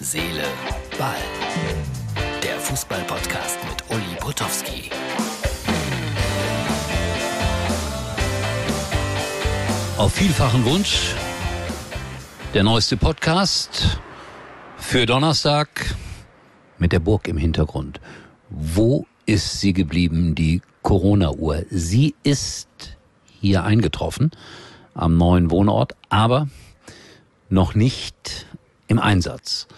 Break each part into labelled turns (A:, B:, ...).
A: Seele, Ball. Der Fußball-Podcast mit Uli Potowski.
B: Auf vielfachen Wunsch der neueste Podcast für Donnerstag mit der Burg im Hintergrund. Wo ist sie geblieben, die Corona-Uhr? Sie ist hier eingetroffen am neuen Wohnort, aber noch nicht im Einsatz.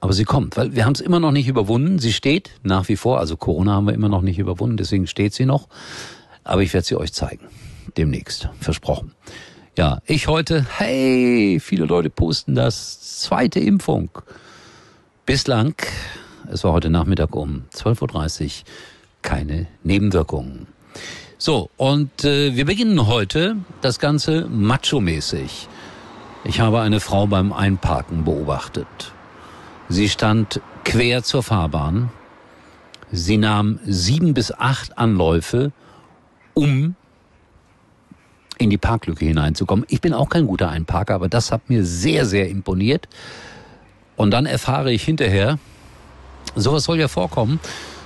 B: Aber sie kommt, weil wir haben es immer noch nicht überwunden. Sie steht nach wie vor, also Corona haben wir immer noch nicht überwunden, deswegen steht sie noch. Aber ich werde sie euch zeigen. Demnächst. Versprochen. Ja, ich heute, hey, viele Leute posten das. Zweite Impfung. Bislang, es war heute Nachmittag um 12.30 Uhr, keine Nebenwirkungen. So, und äh, wir beginnen heute das Ganze macho-mäßig. Ich habe eine Frau beim Einparken beobachtet. Sie stand quer zur Fahrbahn. Sie nahm sieben bis acht Anläufe, um in die Parklücke hineinzukommen. Ich bin auch kein guter Einparker, aber das hat mir sehr, sehr imponiert. Und dann erfahre ich hinterher, sowas soll ja vorkommen.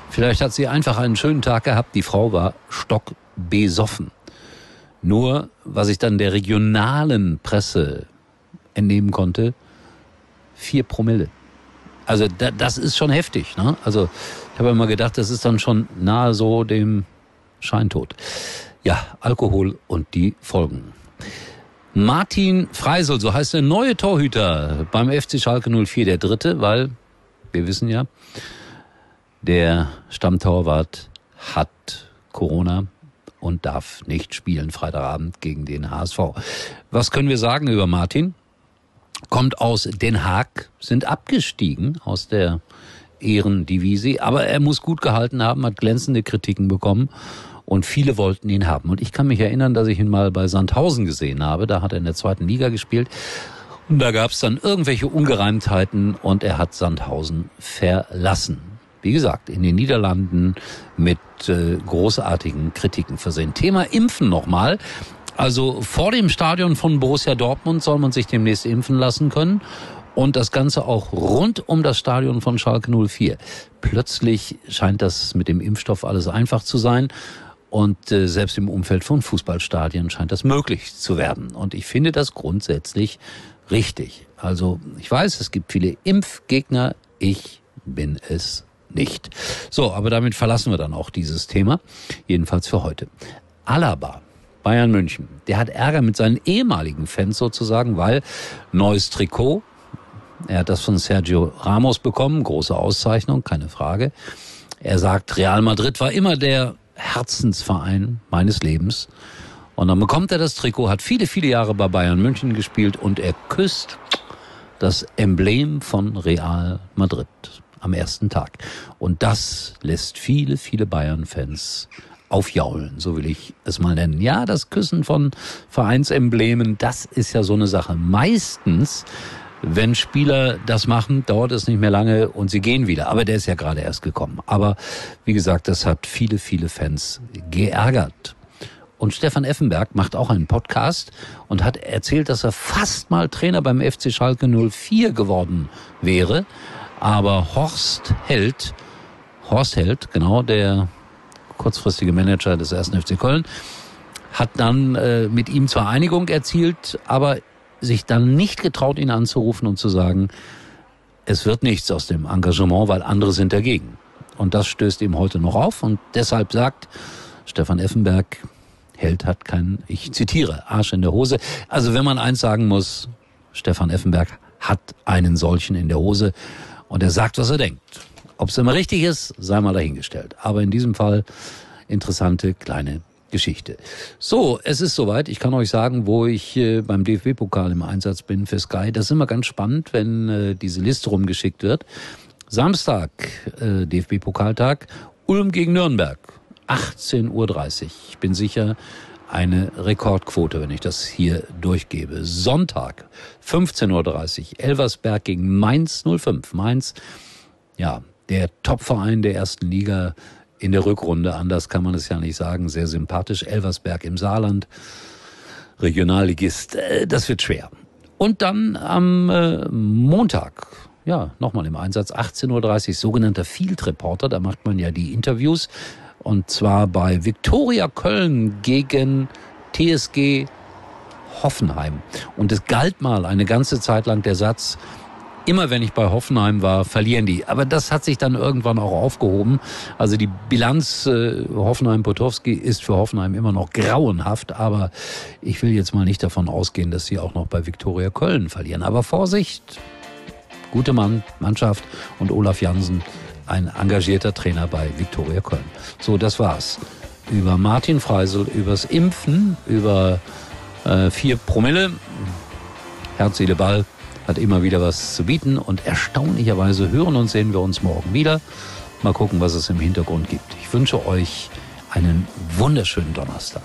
B: Vielleicht hat sie einfach einen schönen Tag gehabt. Die Frau war stockbesoffen. Nur, was ich dann der regionalen Presse entnehmen konnte, vier Promille. Also da, das ist schon heftig. Ne? Also ich habe immer gedacht, das ist dann schon nahe so dem Scheintod. Ja, Alkohol und die Folgen. Martin Freisel, so heißt der neue Torhüter beim FC Schalke 04, der dritte, weil wir wissen ja, der Stammtorwart hat Corona und darf nicht spielen Freitagabend gegen den HSV. Was können wir sagen über Martin? Kommt aus Den Haag, sind abgestiegen aus der Ehrendivisi, aber er muss gut gehalten haben, hat glänzende Kritiken bekommen und viele wollten ihn haben. Und ich kann mich erinnern, dass ich ihn mal bei Sandhausen gesehen habe. Da hat er in der zweiten Liga gespielt. Und da gab es dann irgendwelche Ungereimtheiten und er hat Sandhausen verlassen. Wie gesagt, in den Niederlanden mit äh, großartigen Kritiken versehen. Thema Impfen nochmal. Also vor dem Stadion von Borussia Dortmund soll man sich demnächst impfen lassen können und das Ganze auch rund um das Stadion von Schalke 04. Plötzlich scheint das mit dem Impfstoff alles einfach zu sein. Und äh, selbst im Umfeld von Fußballstadien scheint das möglich zu werden. Und ich finde das grundsätzlich richtig. Also ich weiß, es gibt viele Impfgegner. Ich bin es nicht. So, aber damit verlassen wir dann auch dieses Thema. Jedenfalls für heute. Alaba. Bayern München. Der hat Ärger mit seinen ehemaligen Fans sozusagen, weil neues Trikot. Er hat das von Sergio Ramos bekommen. Große Auszeichnung, keine Frage. Er sagt, Real Madrid war immer der Herzensverein meines Lebens. Und dann bekommt er das Trikot, hat viele, viele Jahre bei Bayern München gespielt und er küsst das Emblem von Real Madrid am ersten Tag. Und das lässt viele, viele Bayern-Fans aufjaulen, so will ich es mal nennen. Ja, das Küssen von Vereinsemblemen, das ist ja so eine Sache. Meistens wenn Spieler das machen, dauert es nicht mehr lange und sie gehen wieder. Aber der ist ja gerade erst gekommen. Aber wie gesagt, das hat viele, viele Fans geärgert. Und Stefan Effenberg macht auch einen Podcast und hat erzählt, dass er fast mal Trainer beim FC Schalke 04 geworden wäre. Aber Horst Held, Horst Held, genau, der kurzfristige Manager des ersten FC Köln, hat dann äh, mit ihm zwar Einigung erzielt, aber sich dann nicht getraut, ihn anzurufen und zu sagen, es wird nichts aus dem Engagement, weil andere sind dagegen. Und das stößt ihm heute noch auf und deshalb sagt Stefan Effenberg, Held hat keinen, ich zitiere, Arsch in der Hose. Also wenn man eins sagen muss, Stefan Effenberg hat einen solchen in der Hose und er sagt, was er denkt. Ob es immer richtig ist, sei mal dahingestellt. Aber in diesem Fall interessante kleine Geschichte. So, es ist soweit. Ich kann euch sagen, wo ich äh, beim DFB-Pokal im Einsatz bin für Sky. Das ist immer ganz spannend, wenn äh, diese Liste rumgeschickt wird. Samstag, äh, DFB-Pokaltag, Ulm gegen Nürnberg, 18.30 Uhr. Ich bin sicher, eine Rekordquote, wenn ich das hier durchgebe. Sonntag, 15.30 Uhr, Elversberg gegen Mainz 05. Mainz, ja, der Topverein der ersten Liga in der Rückrunde, anders kann man es ja nicht sagen, sehr sympathisch. Elversberg im Saarland, Regionalligist, äh, das wird schwer. Und dann am äh, Montag, ja, nochmal im Einsatz, 18.30 Uhr, sogenannter Field Reporter, da macht man ja die Interviews. Und zwar bei Viktoria Köln gegen TSG Hoffenheim. Und es galt mal eine ganze Zeit lang der Satz, immer wenn ich bei Hoffenheim war, verlieren die. Aber das hat sich dann irgendwann auch aufgehoben. Also die Bilanz äh, Hoffenheim-Potowski ist für Hoffenheim immer noch grauenhaft. Aber ich will jetzt mal nicht davon ausgehen, dass sie auch noch bei Viktoria Köln verlieren. Aber Vorsicht, gute Mann, Mannschaft und Olaf Jansen, ein engagierter Trainer bei Viktoria Köln. So, das war's. Über Martin Freisel, übers Impfen, über äh, vier Promille. Herz, Seele, Ball hat immer wieder was zu bieten und erstaunlicherweise hören und sehen wir uns morgen wieder. Mal gucken, was es im Hintergrund gibt. Ich wünsche euch einen wunderschönen Donnerstag.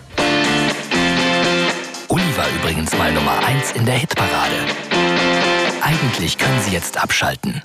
A: Uli war übrigens mal Nummer 1 in der Hitparade. Eigentlich können Sie jetzt abschalten.